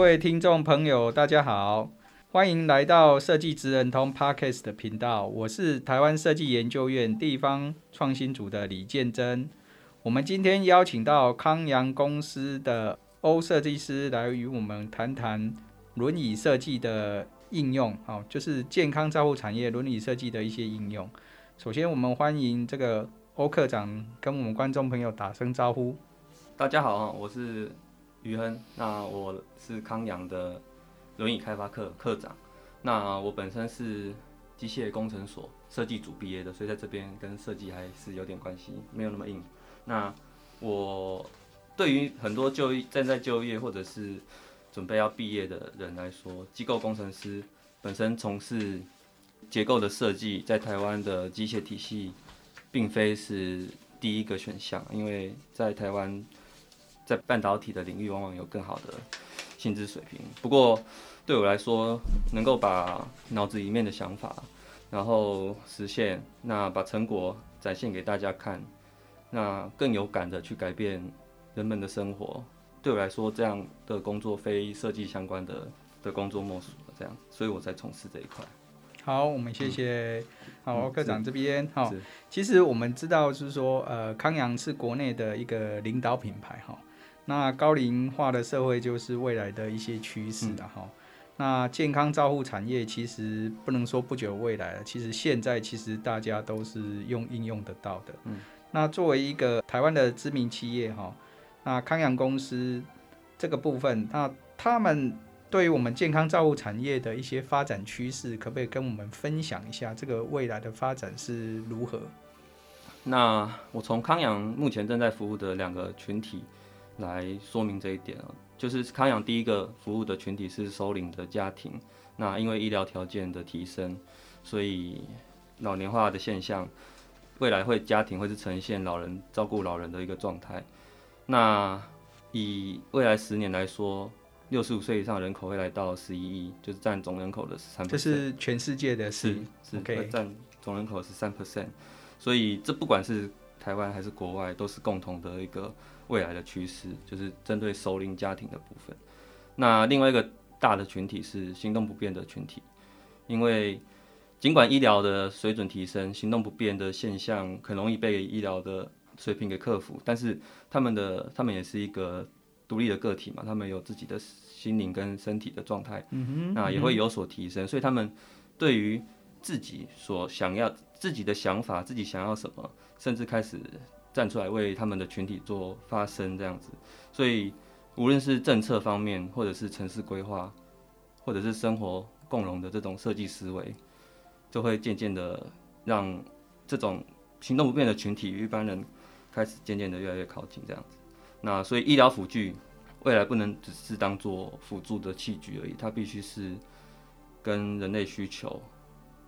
各位听众朋友，大家好，欢迎来到设计职人通 Podcast 的频道。我是台湾设计研究院地方创新组的李建珍。我们今天邀请到康阳公司的欧设计师来与我们谈谈轮椅设计的应用，好，就是健康照护产业轮椅设计的一些应用。首先，我们欢迎这个欧科长跟我们观众朋友打声招呼。大家好，我是。于亨，那我是康阳的轮椅开发课课长。那我本身是机械工程所设计组毕业的，所以在这边跟设计还是有点关系，没有那么硬。那我对于很多就业正在就业或者是准备要毕业的人来说，机构工程师本身从事结构的设计，在台湾的机械体系并非是第一个选项，因为在台湾。在半导体的领域，往往有更好的薪资水平。不过，对我来说，能够把脑子里面的想法，然后实现，那把成果展现给大家看，那更有感的去改变人们的生活，对我来说，这样的工作非设计相关的的工作莫属了。这样，所以我在从事这一块。好，我们谢谢。嗯、好，科长这边。好，是其实我们知道，就是说，呃，康阳是国内的一个领导品牌，哈。那高龄化的社会就是未来的一些趋势了哈。那健康照护产业其实不能说不久未来了，其实现在其实大家都是用应用得到的。嗯。那作为一个台湾的知名企业哈，那康阳公司这个部分，那他们对于我们健康照护产业的一些发展趋势，可不可以跟我们分享一下这个未来的发展是如何？那我从康阳目前正在服务的两个群体。来说明这一点啊，就是康养第一个服务的群体是收领的家庭，那因为医疗条件的提升，所以老年化的现象，未来会家庭会是呈现老人照顾老人的一个状态。那以未来十年来说，六十五岁以上人口会来到十一亿，就是占总人口的十三。这是全世界的是是会占总人口十三 percent，所以这不管是台湾还是国外，都是共同的一个。未来的趋势就是针对熟龄家庭的部分。那另外一个大的群体是行动不便的群体，因为尽管医疗的水准提升，行动不便的现象很容易被医疗的水平给克服，但是他们的他们也是一个独立的个体嘛，他们有自己的心灵跟身体的状态，那也会有所提升，所以他们对于自己所想要自己的想法，自己想要什么，甚至开始。站出来为他们的群体做发声，这样子，所以无论是政策方面，或者是城市规划，或者是生活共融的这种设计思维，就会渐渐的让这种行动不便的群体与一般人开始渐渐的越来越靠近，这样子。那所以医疗辅具未来不能只是当做辅助的器具而已，它必须是跟人类需求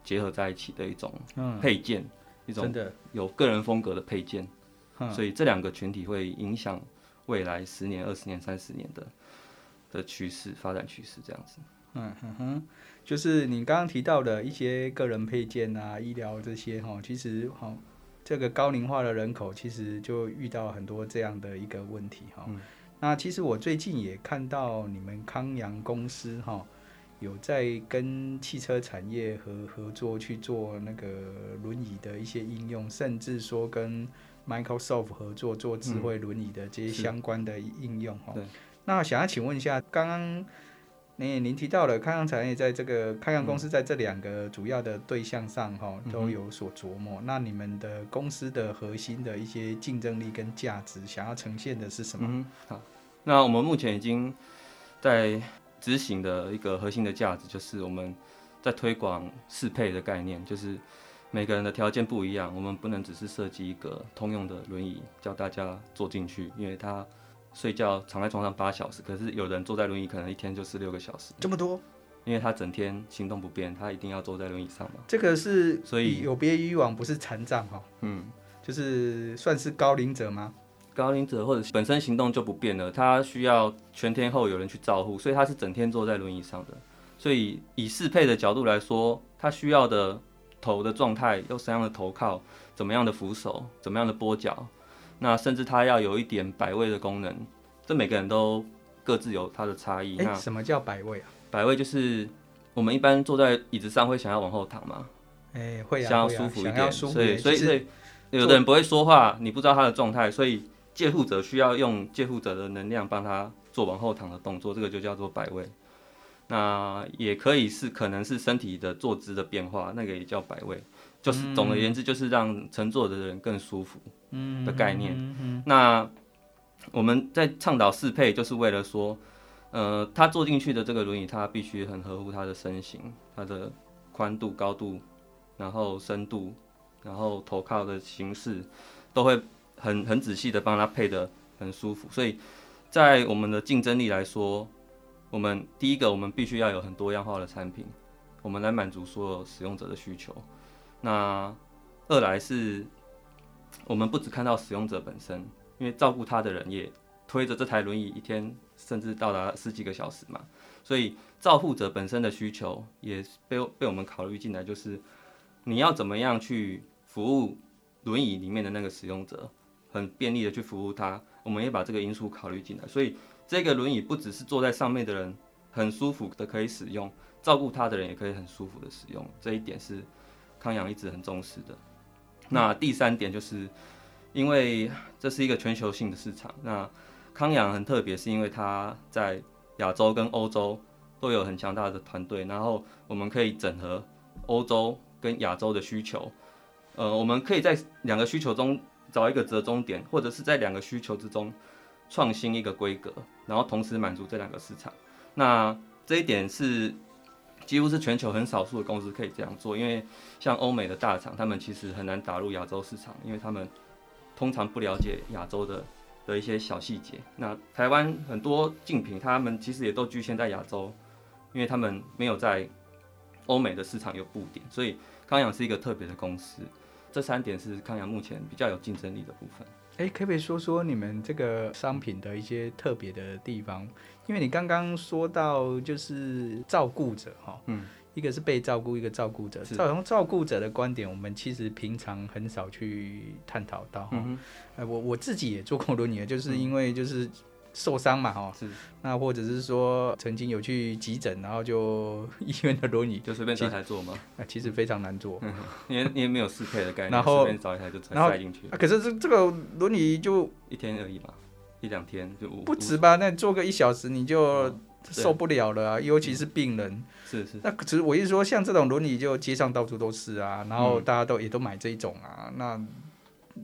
结合在一起的一种配件，一种有个人风格的配件。所以这两个群体会影响未来十年、二十年、三十年的的趋势发展趋势，这样子。嗯哼哼，就是你刚刚提到的一些个人配件啊、医疗这些哈，其实哈，这个高龄化的人口其实就遇到很多这样的一个问题哈。嗯、那其实我最近也看到你们康阳公司哈，有在跟汽车产业合合作去做那个轮椅的一些应用，甚至说跟 Microsoft 合作做智慧轮椅的这些相关的应用哈，对。那想要请问一下，刚刚您您提到了康阳产业在这个康阳公司在这两个主要的对象上哈都有所琢磨。那你们的公司的核心的一些竞争力跟价值，想要呈现的是什么？嗯，好，那我们目前已经在执行的一个核心的价值，就是我们在推广适配的概念，就是。每个人的条件不一样，我们不能只是设计一个通用的轮椅叫大家坐进去，因为他睡觉躺在床上八小时，可是有人坐在轮椅可能一天就是六个小时，这么多，因为他整天行动不便，他一定要坐在轮椅上嘛。这个是所以有别于以往，不是残障哈，嗯，就是算是高龄者吗？高龄者或者本身行动就不便了，他需要全天候有人去照护，所以他是整天坐在轮椅上的。所以以适配的角度来说，他需要的头的状态，用什么样的头靠，怎么样的扶手，怎么样的拨脚，那甚至他要有一点摆位的功能，这每个人都各自有他的差异。那，什么叫摆位啊？摆位就是我们一般坐在椅子上会想要往后躺嘛，哎，会啊，想要舒服一点，啊、所以所以所以有的人不会说话，你不知道他的状态，所以。介护者需要用借护者的能量帮他做往后躺的动作，这个就叫做摆位。那也可以是可能是身体的坐姿的变化，那个也叫摆位。就是总而言之，就是让乘坐的人更舒服的概念。那我们在倡导适配，就是为了说，呃，他坐进去的这个轮椅，他必须很合乎他的身形，他的宽度、高度，然后深度，然后头靠的形式都会。很很仔细的帮他配得很舒服，所以在我们的竞争力来说，我们第一个我们必须要有很多样化的产品，我们来满足所有使用者的需求。那二来是，我们不只看到使用者本身，因为照顾他的人也推着这台轮椅一天甚至到达十几个小时嘛，所以照护者本身的需求也被被我们考虑进来，就是你要怎么样去服务轮椅里面的那个使用者。很便利的去服务他，我们也把这个因素考虑进来，所以这个轮椅不只是坐在上面的人很舒服的可以使用，照顾他的人也可以很舒服的使用，这一点是康阳一直很重视的。那第三点就是，因为这是一个全球性的市场，那康阳很特别，是因为它在亚洲跟欧洲都有很强大的团队，然后我们可以整合欧洲跟亚洲的需求，呃，我们可以在两个需求中。找一个折中点，或者是在两个需求之中创新一个规格，然后同时满足这两个市场。那这一点是几乎是全球很少数的公司可以这样做，因为像欧美的大厂，他们其实很难打入亚洲市场，因为他们通常不了解亚洲的的一些小细节。那台湾很多竞品，他们其实也都局限在亚洲，因为他们没有在欧美的市场有布点，所以康阳是一个特别的公司。这三点是康阳目前比较有竞争力的部分。哎，可不可以说说你们这个商品的一些特别的地方？因为你刚刚说到就是照顾者哈，嗯，一个是被照顾，一个照顾者。从照顾者的观点，我们其实平常很少去探讨到哈。嗯哼，我我自己也做过多年，就是因为就是。受伤嘛，哦，是，那或者是说曾经有去急诊，然后就 医院的轮椅就随便找一台坐吗？那，其实非常难坐，因为因为没有适配的概念，然后随便找一台就塞进去。啊，可是这这个轮椅就一天而已嘛，一两天就不止吧？那坐个一小时你就受不了了啊，尤其是病人。是是。那只是我意思说，像这种轮椅就街上到处都是啊，然后大家都也都买这一种啊，那。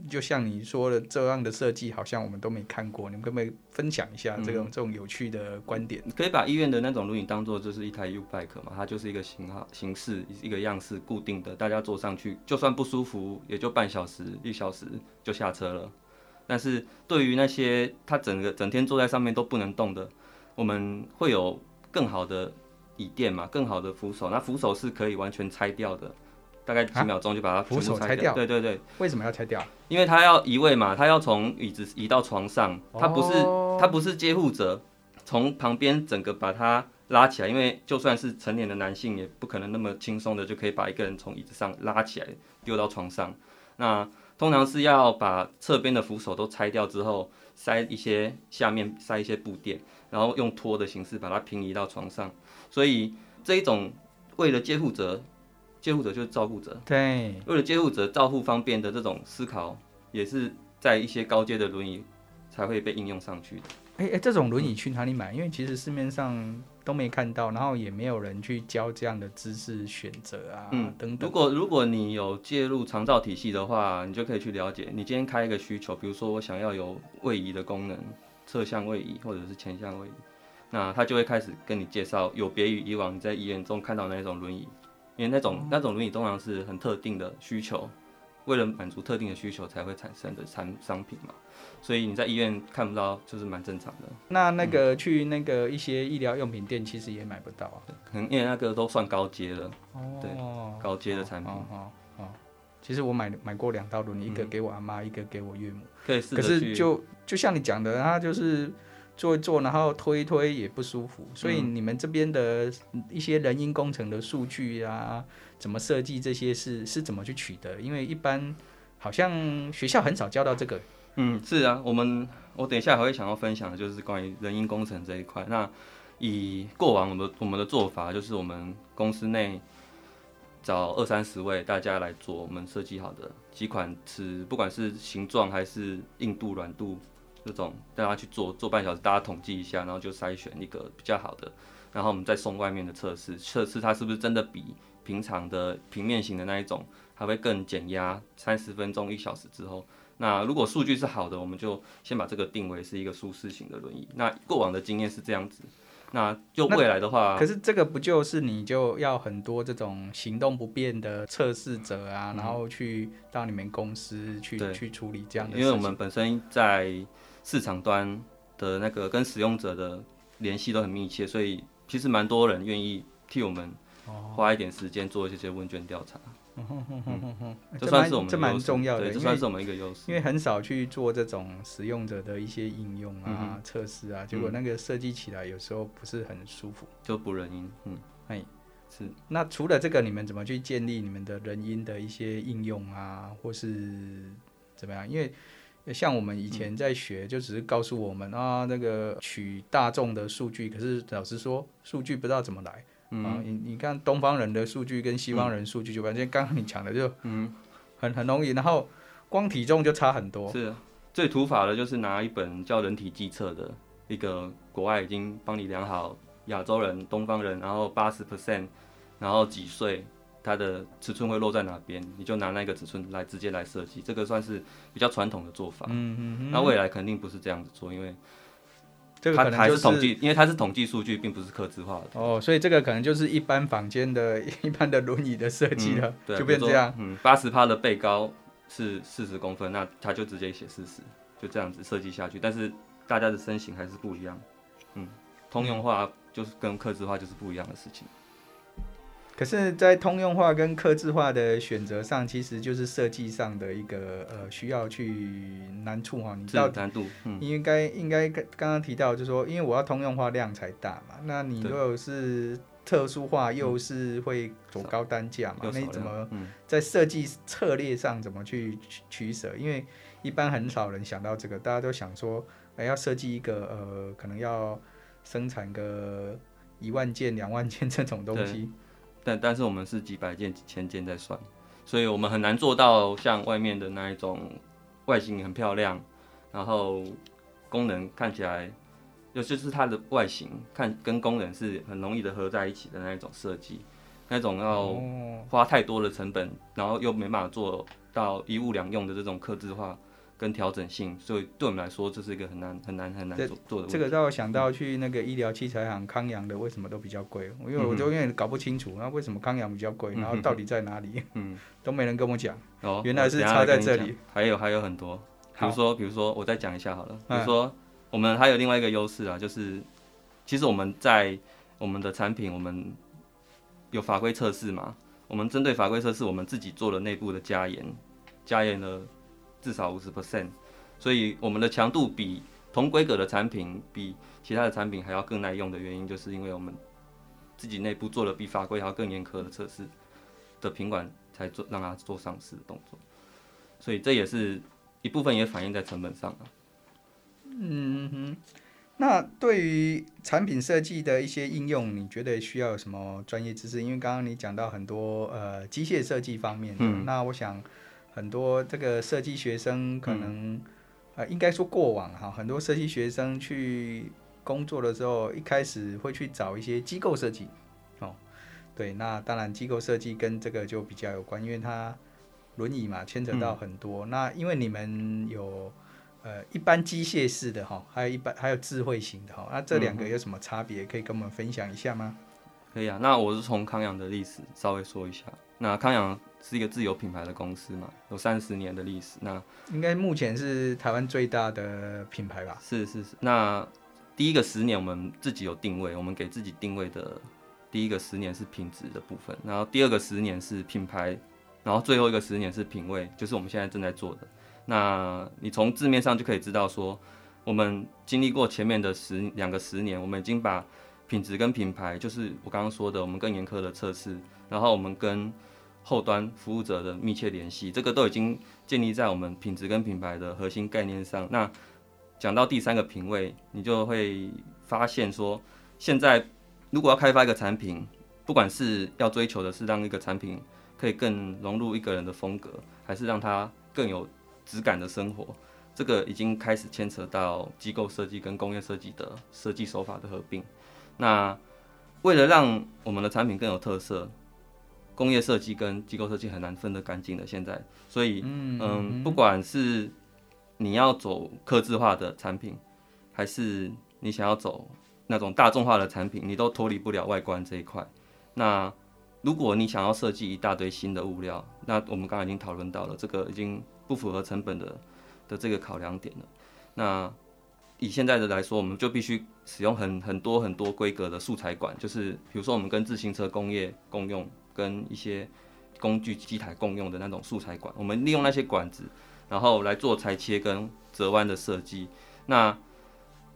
就像你说的这样的设计，好像我们都没看过。你们可不可以分享一下这种、嗯、这种有趣的观点？可以把医院的那种轮椅当做就是一台 U bike 嘛，它就是一个型号、形式、一个样式固定的，大家坐上去就算不舒服，也就半小时、一小时就下车了。但是对于那些他整个整天坐在上面都不能动的，我们会有更好的椅垫嘛，更好的扶手。那扶手是可以完全拆掉的。大概几秒钟就把它扶手拆掉。对对对，为什么要拆掉？因为他要移位嘛，他要从椅子移到床上，他不是他不是接护者，从旁边整个把他拉起来。因为就算是成年的男性，也不可能那么轻松的就可以把一个人从椅子上拉起来丢到床上。那通常是要把侧边的扶手都拆掉之后，塞一些下面塞一些布垫，然后用拖的形式把它平移到床上。所以这一种为了接护者。接护者就是照顾者，对，为了接护者照护方便的这种思考，也是在一些高阶的轮椅才会被应用上去的。哎哎、欸欸，这种轮椅去哪里买？因为其实市面上都没看到，然后也没有人去教这样的知识选择啊，嗯，等等。如果如果你有介入长照体系的话，你就可以去了解。你今天开一个需求，比如说我想要有位移的功能，侧向位移或者是前向位移，那他就会开始跟你介绍，有别于以往你在医院中看到那种轮椅。因为那种那种轮椅通常是很特定的需求，为了满足特定的需求才会产生的产商品嘛。所以你在医院看不到，就是蛮正常的。那那个去那个一些医疗用品店，其实也买不到啊。可能因为那个都算高阶了。哦。对，高阶的产品。哦哦。其实我买买过两道轮椅，一个给我阿妈，一个给我岳母。可以。可是就就像你讲的，他就是坐一做，然后推一推也不舒服。所以你们这边的一些人因工程的数据啊，怎么设计这些是是怎么去取得？因为一般好像学校很少教到这个。嗯，是啊，我们我等一下还会想要分享的就是关于人因工程这一块。那以过往我们我们的做法，就是我们公司内找二三十位大家来做我们设计好的几款尺，不管是形状还是硬度、软度这种，大家去做做半小时，大家统计一下，然后就筛选一个比较好的，然后我们再送外面的测试，测试它是不是真的比平常的平面型的那一种还会更减压，三十分钟一小时之后。那如果数据是好的，我们就先把这个定为是一个舒适型的轮椅。那过往的经验是这样子，那就未来的话，可是这个不就是你就要很多这种行动不便的测试者啊，嗯、然后去到你们公司去去处理这样的事情。因为我们本身在市场端的那个跟使用者的联系都很密切，所以其实蛮多人愿意替我们花一点时间做一些问卷调查。这算是我们这蛮重要的，这算是我们一个优势。因为很少去做这种使用者的一些应用啊、测、嗯、试啊，结果那个设计起来有时候不是很舒服，就不人因。嗯，哎，是。那除了这个，你们怎么去建立你们的人因的一些应用啊，或是怎么样？因为像我们以前在学，就只是告诉我们啊，那个取大众的数据，可是老实说，数据不知道怎么来。嗯、啊，你你看东方人的数据跟西方人数据就完全刚刚你讲的就嗯很很容易，然后光体重就差很多。是，最土法的就是拿一本叫人体计测的一个国外已经帮你量好亚洲人、东方人，然后八十 percent，然后几岁，它的尺寸会落在哪边，你就拿那个尺寸来直接来设计，这个算是比较传统的做法。嗯嗯嗯。那未来肯定不是这样子做，因为。这个可能就是统计，因为它是统计数据，并不是刻字化的。哦，所以这个可能就是一般房间的 一般的轮椅的设计了，嗯、就变这样。嗯，八十趴的背高是四十公分，那他就直接写四十，就这样子设计下去。但是大家的身形还是不一样。嗯，通用化就是跟刻字化就是不一样的事情。可是，在通用化跟客制化的选择上，其实就是设计上的一个呃需要去难处哈。你知道难度，嗯，应该应该刚刚刚提到，就是说，因为我要通用化量才大嘛。那你如果是特殊化，又是会走高单价嘛？那你怎么在设计策略上怎么去取舍？因为一般很少人想到这个，大家都想说，哎，要设计一个呃，可能要生产个一万件、两万件这种东西。但但是我们是几百件、几千件在算，所以我们很难做到像外面的那一种外形很漂亮，然后功能看起来，尤其是它的外形看跟功能是很容易的合在一起的那一种设计，那种要花太多的成本，然后又没办法做到一物两用的这种刻字化。跟调整性，所以对我们来说，这是一个很难、很难、很难做做的。这个让我想到去那个医疗器材行康阳的，为什么都比较贵？因为我就有点搞不清楚，那为什么康阳比较贵？然后到底在哪里？嗯，都没人跟我讲。哦，原来是差在这里。还有还有很多，比如说比如说，我再讲一下好了。比如说，我们还有另外一个优势啊，就是其实我们在我们的产品，我们有法规测试嘛。我们针对法规测试，我们自己做了内部的加严，加严了。至少五十 percent，所以我们的强度比同规格的产品，比其他的产品还要更耐用的原因，就是因为我们自己内部做了比法规还要更严苛的测试的品管，才做让它做上市的动作。所以这也是一部分也反映在成本上啊。嗯哼，那对于产品设计的一些应用，你觉得需要有什么专业知识？因为刚刚你讲到很多呃机械设计方面的，嗯，那我想。很多这个设计学生可能，嗯、呃，应该说过往哈，很多设计学生去工作的时候，一开始会去找一些机构设计，哦，对，那当然机构设计跟这个就比较有关，因为它轮椅嘛，牵扯到很多。嗯、那因为你们有呃一般机械式的哈，还有一般还有智慧型的哈，那这两个有什么差别？可以跟我们分享一下吗？可以啊，那我是从康阳的历史稍微说一下。那康阳是一个自有品牌的公司嘛，有三十年的历史。那应该目前是台湾最大的品牌吧？是是是。那第一个十年我们自己有定位，我们给自己定位的第一个十年是品质的部分，然后第二个十年是品牌，然后最后一个十年是品味，就是我们现在正在做的。那你从字面上就可以知道说，我们经历过前面的十两个十年，我们已经把品质跟品牌，就是我刚刚说的，我们更严苛的测试，然后我们跟后端服务者的密切联系，这个都已经建立在我们品质跟品牌的核心概念上。那讲到第三个品味，你就会发现说，现在如果要开发一个产品，不管是要追求的是让一个产品可以更融入一个人的风格，还是让它更有质感的生活，这个已经开始牵扯到机构设计跟工业设计的设计手法的合并。那为了让我们的产品更有特色，工业设计跟机构设计很难分得干净的。现在，所以嗯，嗯，不管是你要走客制化的产品，还是你想要走那种大众化的产品，你都脱离不了外观这一块。那如果你想要设计一大堆新的物料，那我们刚刚已经讨论到了，这个已经不符合成本的的这个考量点了。那以现在的来说，我们就必须使用很很多很多规格的素材管，就是比如说我们跟自行车工业共用，跟一些工具机台共用的那种素材管，我们利用那些管子，然后来做裁切跟折弯的设计。那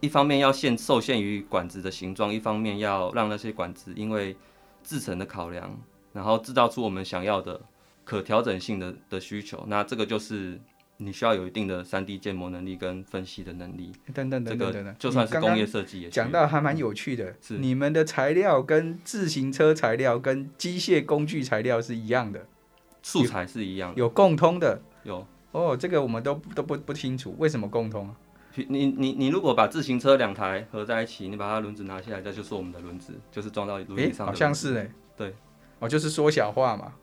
一方面要限受限于管子的形状，一方面要让那些管子因为制成的考量，然后制造出我们想要的可调整性的的需求。那这个就是。你需要有一定的三 D 建模能力跟分析的能力，等等等等等等。就算是工业设计也讲到还蛮有趣的。嗯、是你们的材料跟自行车材料跟机械工具材料是一样的，素材是一样的，有共通的。有哦，这个我们都都不不清楚为什么共通。你你你如果把自行车两台合在一起，你把它轮子拿下来，这就是我们的轮子，就是装到轮椅上的。好像是哎。对，哦，就是缩小化嘛。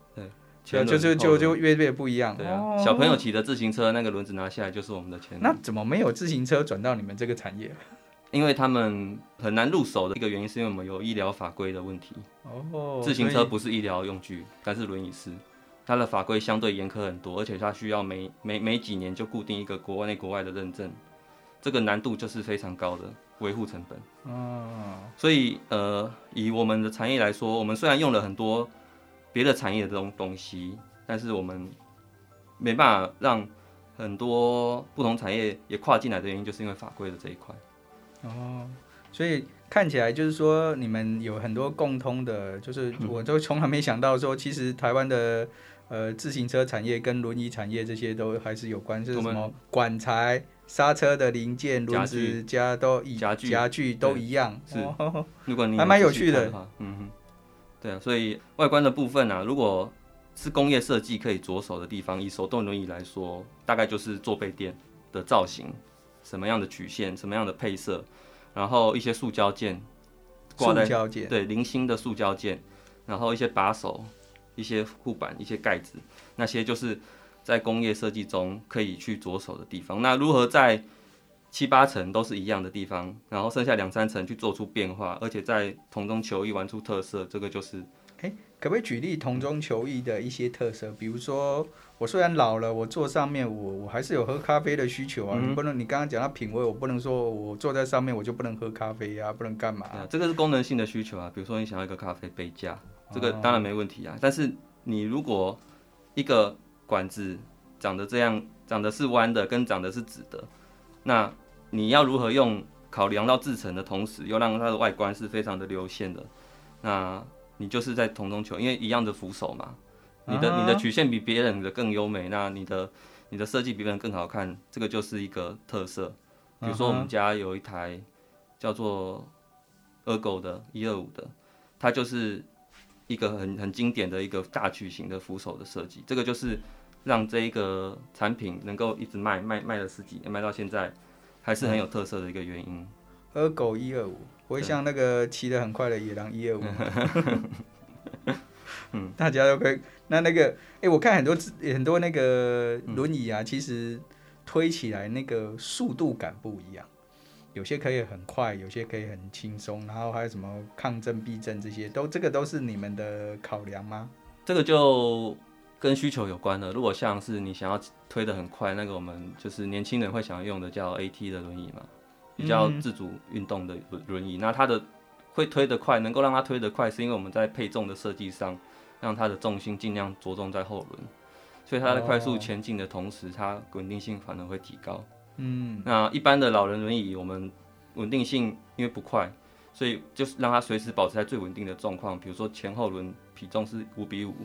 就就就就就越越不一样。对啊，小朋友骑的自行车那个轮子拿下来就是我们的前轮。那怎么没有自行车转到你们这个产业？因为他们很难入手的一个原因，是因为我们有医疗法规的问题。哦。自行车不是医疗用具，但是轮椅是，它的法规相对严苛很多，而且它需要每每每几年就固定一个国内国外的认证，这个难度就是非常高的维护成本。哦。所以呃，以我们的产业来说，我们虽然用了很多。别的产业的这种东西，但是我们没办法让很多不同产业也跨进来的原因，就是因为法规的这一块。哦，所以看起来就是说你们有很多共通的，就是我都从来没想到说，其实台湾的呃自行车产业跟轮椅产业这些都还是有关，就是什么管材、刹车的零件、轮子加都一家具家具都一样。是，如果你还蛮有趣的，嗯哼。对啊，所以外观的部分啊，如果是工业设计可以着手的地方，以手动轮椅来说，大概就是坐背垫的造型，什么样的曲线，什么样的配色，然后一些塑胶件挂在，塑胶件，对，零星的塑胶件，然后一些把手、一些护板、一些盖子，那些就是在工业设计中可以去着手的地方。那如何在七八层都是一样的地方，然后剩下两三层去做出变化，而且在同中求异玩出特色，这个就是，哎，可不可以举例同中求异的一些特色？比如说，我虽然老了，我坐上面我我还是有喝咖啡的需求啊。嗯、你不能，你刚刚讲到品味，我不能说我坐在上面我就不能喝咖啡啊，不能干嘛、啊？这个是功能性的需求啊。比如说你想要一个咖啡杯架，这个当然没问题啊。哦、但是你如果一个管子长得这样，长得是弯的，跟长得是直的，那你要如何用考量到制成的同时，又让它的外观是非常的流线的？那你就是在同中求，因为一样的扶手嘛，你的你的曲线比别人的更优美，那你的你的设计比别人更好看，这个就是一个特色。比如说我们家有一台叫做 Ergo 的一二五的，它就是一个很很经典的一个大曲型的扶手的设计，这个就是让这一个产品能够一直卖卖卖了十几年，卖到现在。还是很有特色的一个原因。Ergo 一二五，不会像那个骑得很快的野狼一二五。嗯，大家都可以。那那个，哎、欸，我看很多很多那个轮椅啊，其实推起来那个速度感不一样，有些可以很快，有些可以很轻松，然后还有什么抗震避震这些，都这个都是你们的考量吗？这个就跟需求有关的。如果像是你想要推得很快，那个我们就是年轻人会想要用的叫 AT 的轮椅嘛，比较自主运动的轮轮椅。嗯、那它的会推得快，能够让它推得快，是因为我们在配重的设计上，让它的重心尽量着重在后轮，所以它在快速前进的同时，它稳定性反而会提高。嗯，那一般的老人轮椅，我们稳定性因为不快，所以就是让它随时保持在最稳定的状况。比如说前后轮比重是五比五，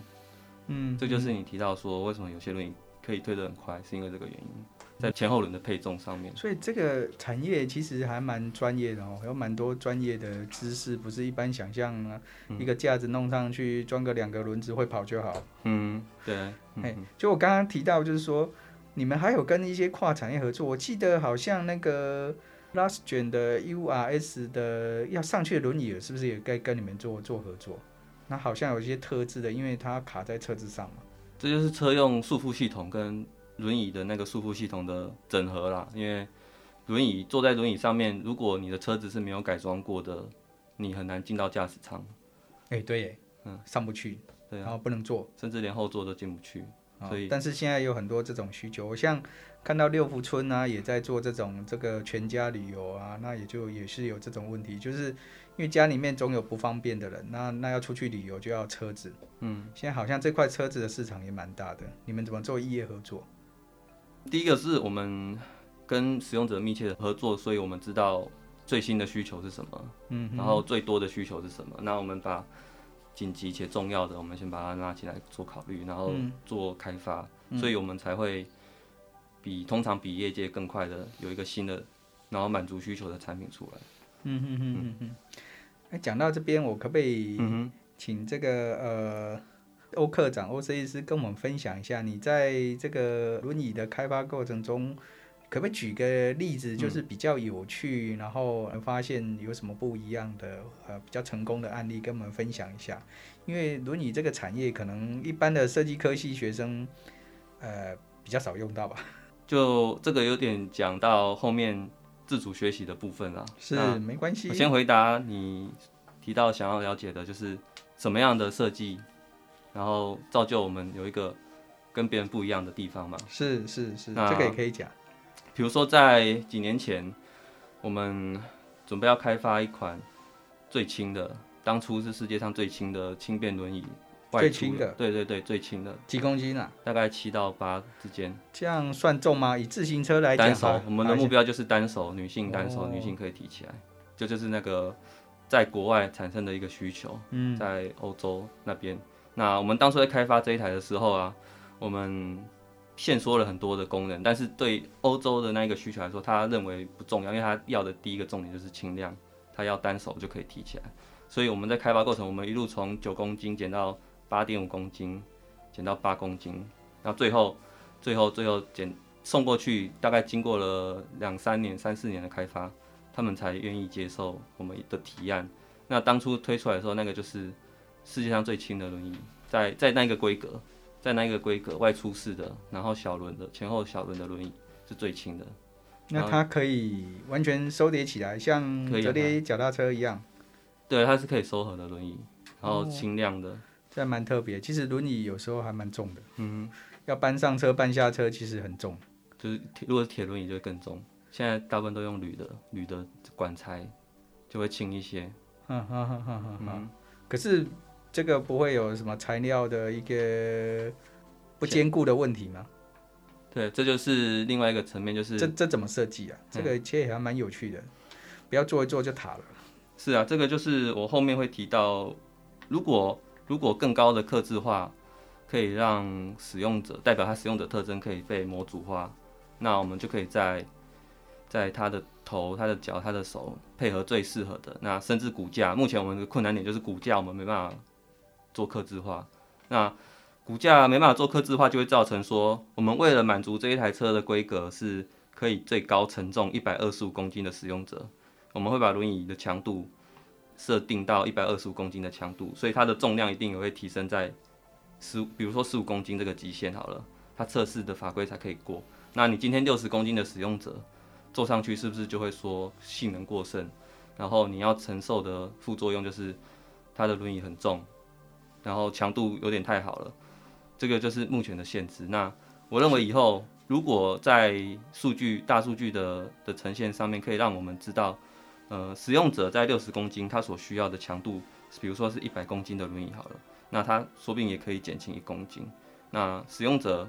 嗯，这就是你提到说为什么有些轮椅可以推得很快，是因为这个原因，在前后轮的配重上面。所以这个产业其实还蛮专业的哦，有蛮多专业的知识，不是一般想象啊，一个架子弄上去装个两个轮子会跑就好。嗯，对。哎，就我刚刚提到，就是说。你们还有跟一些跨产业合作？我记得好像那个 Last Gen 的 URS 的要上去的轮椅，是不是也该跟你们做做合作？那好像有一些特制的，因为它卡在车子上嘛。这就是车用束缚系统跟轮椅的那个束缚系统的整合啦。因为轮椅坐在轮椅上面，如果你的车子是没有改装过的，你很难进到驾驶舱。哎，对耶，嗯，上不去，对，然后不能坐，甚至连后座都进不去。所以，但是现在有很多这种需求，我像看到六福村啊，也在做这种这个全家旅游啊，那也就也是有这种问题，就是因为家里面总有不方便的人，那那要出去旅游就要车子，嗯，现在好像这块车子的市场也蛮大的，你们怎么做异业合作？第一个是我们跟使用者密切的合作，所以我们知道最新的需求是什么，嗯，然后最多的需求是什么，那我们把。紧急且重要的，我们先把它拿起来做考虑，然后做开发，嗯、所以我们才会比通常比业界更快的有一个新的，然后满足需求的产品出来。嗯哼哼哼哼。哎，讲到这边，我可不可以请这个呃欧科长欧设计师跟我们分享一下，你在这个轮椅的开发过程中？可不可以举个例子，就是比较有趣，嗯、然后发现有什么不一样的呃比较成功的案例，跟我们分享一下。因为轮椅这个产业，可能一般的设计科系学生呃比较少用到吧。就这个有点讲到后面自主学习的部分啊。是，没关系。我先回答你提到想要了解的，就是什么样的设计，然后造就我们有一个跟别人不一样的地方嘛。是是是，这个也可以讲。比如说，在几年前，我们准备要开发一款最轻的，当初是世界上最轻的轻便轮椅，最轻的，对对对，最轻的，几公斤啊？大概七到八之间。这样算重吗？以自行车来讲，单手，我们的目标就是单手，女性单手，女性可以提起来，就就是那个在国外产生的一个需求，嗯，在欧洲那边。那我们当初在开发这一台的时候啊，我们。限缩了很多的功能，但是对欧洲的那个需求来说，他认为不重要，因为他要的第一个重点就是轻量，他要单手就可以提起来。所以我们在开发过程，我们一路从九公斤减到八点五公斤，减到八公斤，然后最后，最后，最后减送过去，大概经过了两三年、三四年的开发，他们才愿意接受我们的提案。那当初推出来的时候，那个就是世界上最轻的轮椅，在在那个规格。在那个规格外出式的，然后小轮的前后小轮的轮椅是最轻的。那它可以完全收叠起来，像折叠脚踏车一样。对，它是可以收合的轮椅，然后轻量的，哦、这还蛮特别。其实轮椅有时候还蛮重的，嗯，要搬上车搬下车其实很重。就是如果是铁轮椅就会更重。现在大部分都用铝的，铝的管材就会轻一些。嗯嗯嗯嗯嗯。可是。这个不会有什么材料的一个不坚固的问题吗？对，这就是另外一个层面，就是这这怎么设计啊？这个其实也还蛮有趣的，不要做一做就塌了。是啊，这个就是我后面会提到，如果如果更高的客制化可以让使用者代表他使用者特征可以被模组化，那我们就可以在在他的头、他的脚、他的手配合最适合的，那甚至骨架。目前我们的困难点就是骨架，我们没办法。做客制化，那骨架没办法做客制化，就会造成说，我们为了满足这一台车的规格，是可以最高承重一百二十五公斤的使用者，我们会把轮椅的强度设定到一百二十五公斤的强度，所以它的重量一定也会提升在十，比如说十五公斤这个极限好了，它测试的法规才可以过。那你今天六十公斤的使用者坐上去，是不是就会说性能过剩？然后你要承受的副作用就是它的轮椅很重。然后强度有点太好了，这个就是目前的限制。那我认为以后如果在数据大数据的的呈现上面，可以让我们知道，呃，使用者在六十公斤他所需要的强度，比如说是一百公斤的轮椅好了，那他说不定也可以减轻一公斤。那使用者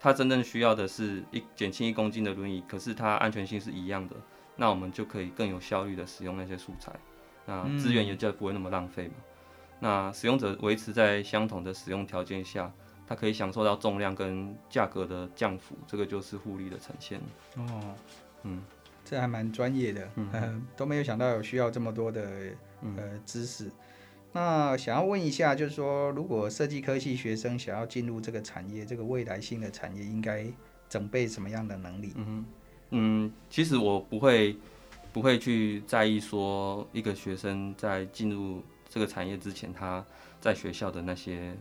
他真正需要的是一减轻一公斤的轮椅，可是它安全性是一样的，那我们就可以更有效率的使用那些素材，那资源也就不会那么浪费嘛。那使用者维持在相同的使用条件下，它可以享受到重量跟价格的降幅，这个就是互利的呈现。哦，嗯，这还蛮专业的，嗯、呃，都没有想到有需要这么多的呃知识。那想要问一下，就是说，如果设计科系学生想要进入这个产业，这个未来性的产业，应该准备什么样的能力？嗯嗯，其实我不会不会去在意说一个学生在进入。这个产业之前，他在学校的那些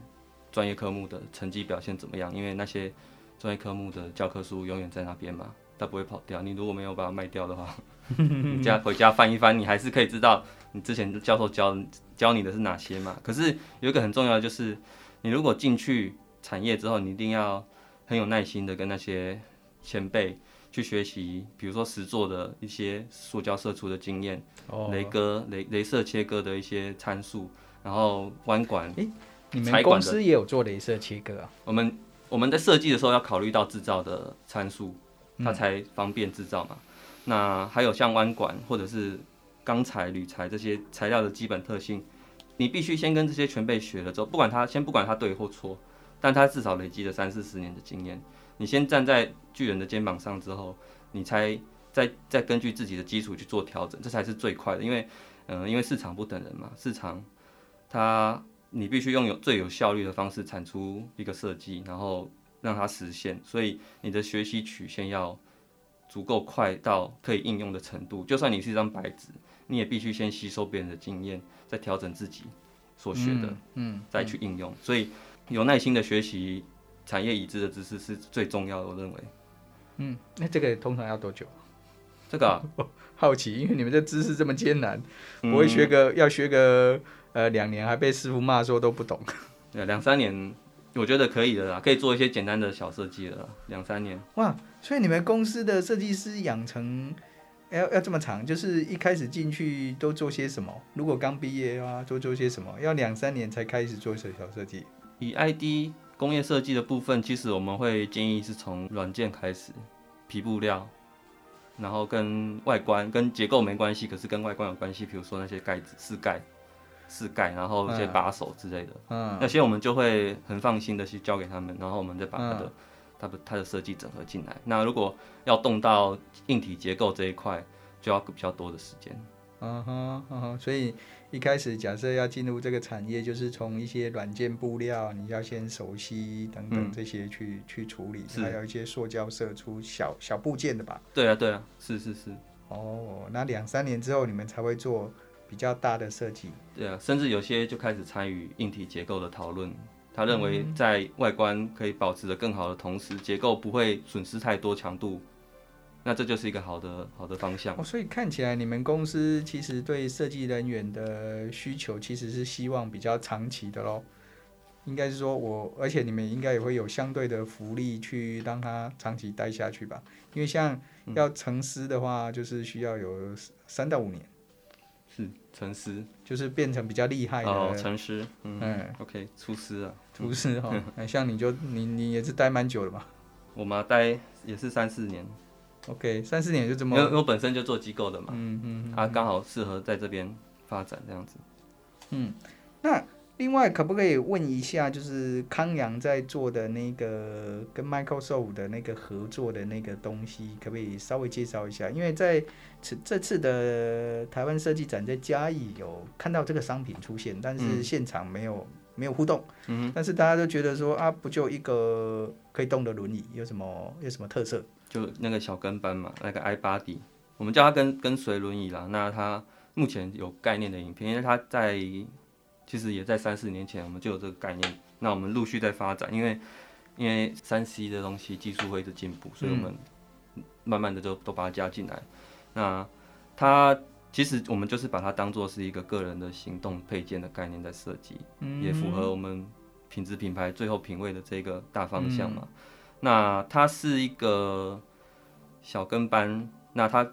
专业科目的成绩表现怎么样？因为那些专业科目的教科书永远在那边嘛，它不会跑掉。你如果没有把它卖掉的话，你家回家翻一翻，你还是可以知道你之前的教授教教你的是哪些嘛。可是有一个很重要的就是，你如果进去产业之后，你一定要很有耐心的跟那些前辈。去学习，比如说实作的一些塑胶射出的经验，哦，雷割、雷镭射切割的一些参数，然后弯管。诶，你们公司也有做镭射切割啊？我们我们在设计的时候要考虑到制造的参数，它才方便制造嘛。嗯、那还有像弯管或者是钢材、铝材这些材料的基本特性，你必须先跟这些全辈学了之后，不管他先不管他对或错，但他至少累积了三四十年的经验。你先站在巨人的肩膀上之后，你才再再根据自己的基础去做调整，这才是最快的。因为，嗯、呃，因为市场不等人嘛，市场它你必须用有最有效率的方式产出一个设计，然后让它实现。所以你的学习曲线要足够快到可以应用的程度。就算你是一张白纸，你也必须先吸收别人的经验，再调整自己所学的，嗯，嗯再去应用。所以有耐心的学习。产业已知的知识是最重要的，我认为。嗯，那这个通常要多久？这个、啊、好奇，因为你们这知识这么艰难，我会学个、嗯、要学个呃两年，还被师傅骂说都不懂。对，两三年我觉得可以的啦，可以做一些简单的小设计了。两三年。哇，所以你们公司的设计师养成要要这么长，就是一开始进去都做些什么？如果刚毕业啊，都做些什么？要两三年才开始做小小设计？以 ID。工业设计的部分，其实我们会建议是从软件开始，皮布料，然后跟外观跟结构没关系，可是跟外观有关系。比如说那些盖子、饰盖、饰盖，然后一些把手之类的，嗯，那些我们就会很放心的去交给他们，然后我们再把它的、它的、它的设计整合进来。那如果要动到硬体结构这一块，就要比较多的时间。嗯哼，嗯哼，所以。一开始假设要进入这个产业，就是从一些软件布料，你要先熟悉等等这些去、嗯、去处理，还有一些塑胶射出小小部件的吧？对啊，对啊，是是是。哦，那两三年之后你们才会做比较大的设计？对啊，甚至有些就开始参与硬体结构的讨论。他认为在外观可以保持的更好的同时，结构不会损失太多强度。那这就是一个好的好的方向。哦，所以看起来你们公司其实对设计人员的需求其实是希望比较长期的喽。应该是说我，而且你们应该也会有相对的福利去让他长期待下去吧？因为像要成师的话，就是需要有三到五年。是成师，就是变成比较厉害的。哦，成师。嗯。嗯 OK，厨师啊，厨师哈。像你就你你也是待蛮久了嘛？我嘛待也是三四年。OK，三四年就这么，因为我本身就做机构的嘛，嗯嗯，他、嗯、刚、啊、好适合在这边发展这样子。嗯，那另外可不可以问一下，就是康阳在做的那个跟 Microsoft 的那个合作的那个东西，可不可以稍微介绍一下？因为在此这次的台湾设计展在嘉义有看到这个商品出现，但是现场没有、嗯、没有互动。嗯，但是大家都觉得说啊，不就一个可以动的轮椅，有什么有什么特色？就那个小跟班嘛，那个 i-Body，我们叫它跟跟随轮椅啦。那它目前有概念的影片，因为它在其实也在三四年前我们就有这个概念。那我们陆续在发展，因为因为三 C 的东西技术会一直进步，所以我们慢慢的就都把它加进来。那它其实我们就是把它当做是一个个人的行动配件的概念在设计，嗯，也符合我们品质品牌最后品味的这个大方向嘛。嗯、那它是一个小跟班，那它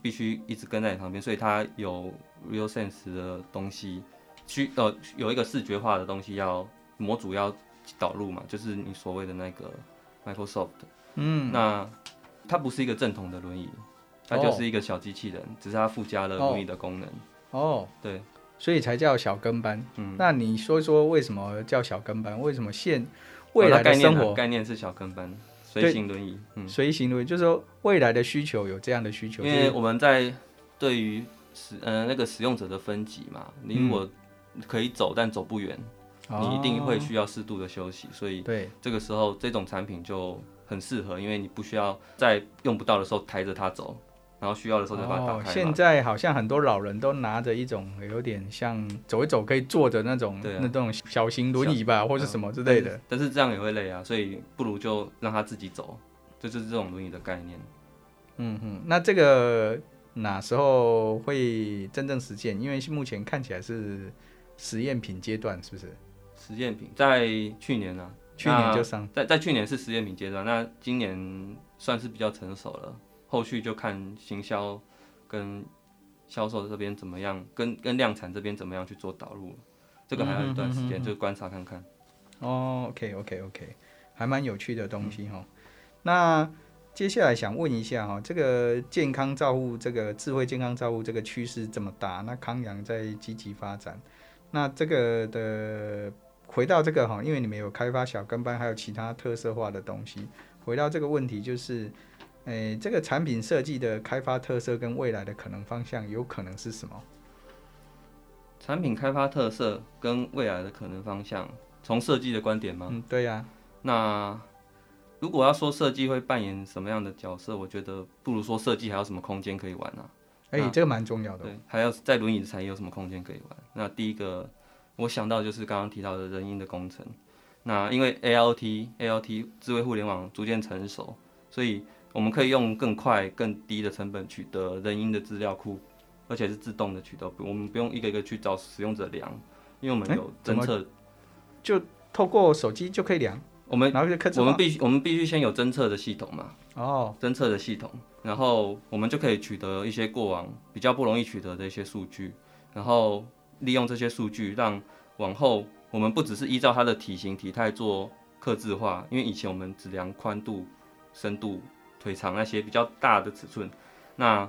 必须一直跟在你旁边，所以它有 real sense 的东西，需呃有一个视觉化的东西要模组要导入嘛，就是你所谓的那个 Microsoft。嗯，那它不是一个正统的轮椅，它就是一个小机器人，哦、只是它附加了轮椅的功能。哦，对，所以才叫小跟班。嗯，那你说说为什么叫小跟班？为什么现未来的生活、哦、概念概念是小跟班，随行轮椅。嗯，随行轮椅就是说未来的需求有这样的需求，因为我们在对于使呃那个使用者的分级嘛，你如果可以走但走不远，嗯、你一定会需要适度的休息，所以对这个时候这种产品就。很适合，因为你不需要在用不到的时候抬着它走，然后需要的时候再把它打开。哦，现在好像很多老人都拿着一种有点像走一走可以坐着那种，那种小型轮椅吧，或是什么之类的。嗯，但是这样也会累啊，所以不如就让他自己走，这，就是这种轮椅的概念。嗯哼，那这个哪时候会真正实现？因为目前看起来是实验品阶段，是不是？实验品在去年呢，啊。去年就上，在在去年是实验品阶段，那今年算是比较成熟了，后续就看行销跟销售这边怎么样，跟跟量产这边怎么样去做导入，这个还有一段时间，就观察看看。哦，OK OK OK，还蛮有趣的东西哈。嗯、那接下来想问一下哈，这个健康照护，这个智慧健康照护这个趋势这么大，那康阳在积极发展，那这个的。回到这个哈，因为你们有开发小跟班，还有其他特色化的东西。回到这个问题，就是，诶、欸，这个产品设计的开发特色跟未来的可能方向，有可能是什么？产品开发特色跟未来的可能方向，从设计的观点吗？嗯，对呀、啊。那如果要说设计会扮演什么样的角色，我觉得不如说设计还有什么空间可以玩呢、啊？哎、欸，这个蛮重要的。对，还有在轮椅的产业有什么空间可以玩？那第一个。我想到就是刚刚提到的人因的工程，那因为 ALT ALT 智慧互联网逐渐成熟，所以我们可以用更快、更低的成本取得人因的资料库，而且是自动的取得，我们不用一个一个去找使用者量，因为我们有侦测、欸，就透过手机就可以量。我们我们必须我们必须先有侦测的系统嘛，哦，侦测的系统，然后我们就可以取得一些过往比较不容易取得的一些数据，然后。利用这些数据，让往后我们不只是依照它的体型体态做刻制化，因为以前我们只量宽度、深度、腿长那些比较大的尺寸。那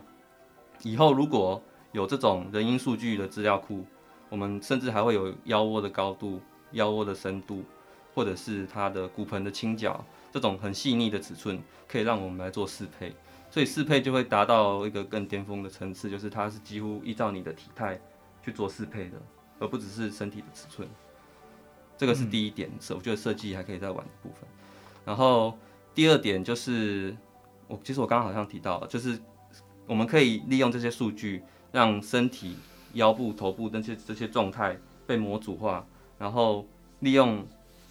以后如果有这种人因数据的资料库，我们甚至还会有腰窝的高度、腰窝的深度，或者是它的骨盆的倾角这种很细腻的尺寸，可以让我们来做适配。所以适配就会达到一个更巅峰的层次，就是它是几乎依照你的体态。去做适配的，而不只是身体的尺寸，这个是第一点，是、嗯、我觉得设计还可以再玩的部分。然后第二点就是，我其实我刚刚好像提到了，就是我们可以利用这些数据，让身体、腰部、头部这些这些状态被模组化，然后利用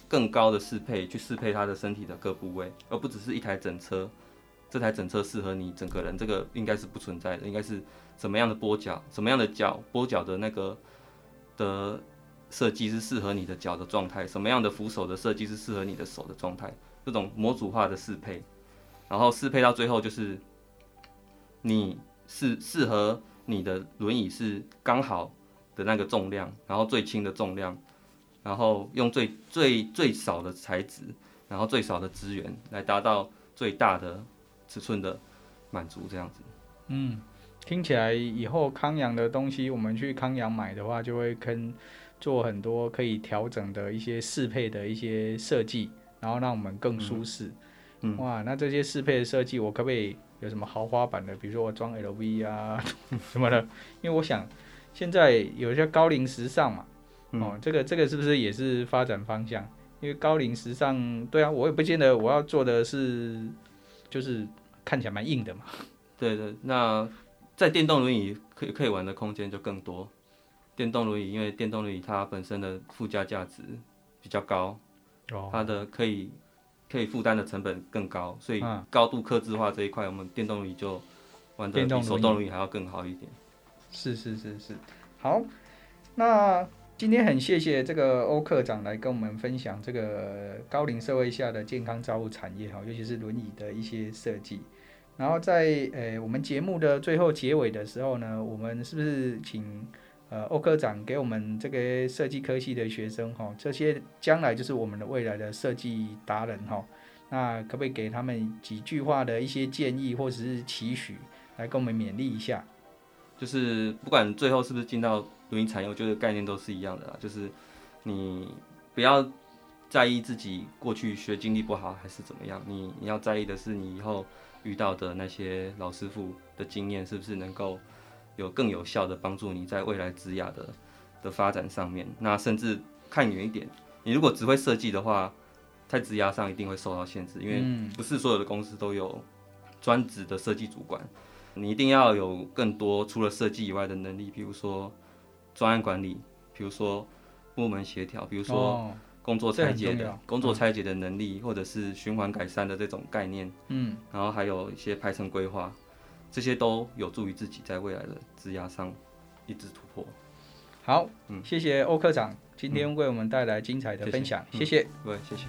更高的适配去适配他的身体的各部位，而不只是一台整车。这台整车适合你整个人，这个应该是不存在的，应该是什么样的波脚，什么样的脚波脚的那个的设计是适合你的脚的状态，什么样的扶手的设计是适合你的手的状态，这种模组化的适配，然后适配到最后就是你是适合你的轮椅是刚好的那个重量，然后最轻的重量，然后用最最最少的材质，然后最少的资源来达到最大的。尺寸的满足这样子，嗯，听起来以后康阳的东西，我们去康阳买的话，就会跟做很多可以调整的一些适配的一些设计，然后让我们更舒适。嗯，嗯，哇，那这些适配的设计，我可不可以有什么豪华版的？比如说我装 LV 啊 什么的？因为我想现在有一些高龄时尚嘛，哦，这个这个是不是也是发展方向？因为高龄时尚，对啊，我也不见得我要做的是。就是看起来蛮硬的嘛。对对，那在电动轮椅可以可以玩的空间就更多。电动轮椅因为电动轮椅它本身的附加价值比较高，哦，它的可以可以负担的成本更高，所以高度克制化这一块，我们电动轮椅就玩的比手动轮椅还要更好一点。是是是是，好，那今天很谢谢这个欧科长来跟我们分享这个高龄社会下的健康照护产业哈，尤其是轮椅的一些设计。然后在呃我们节目的最后结尾的时候呢，我们是不是请呃欧科长给我们这个设计科系的学生哈，这些将来就是我们的未来的设计达人哈，那可不可以给他们几句话的一些建议或者是期许，来跟我们勉励一下？就是不管最后是不是进到轮椅产业，我觉得概念都是一样的啦，就是你不要在意自己过去学经历不好还是怎么样，你你要在意的是你以后。遇到的那些老师傅的经验，是不是能够有更有效的帮助你在未来职涯的的发展上面？那甚至看远一点，你如果只会设计的话，在职涯上一定会受到限制，因为不是所有的公司都有专职的设计主管，你一定要有更多除了设计以外的能力，比如说专案管理，比如说部门协调，比如说。工作拆解的工作拆解的能力，或者是循环改善的这种概念，嗯，然后还有一些排程规划，这些都有助于自己在未来的职涯上一直突破。好，嗯，谢谢欧科长今天为我们带来精彩的分享，谢谢，对，谢谢。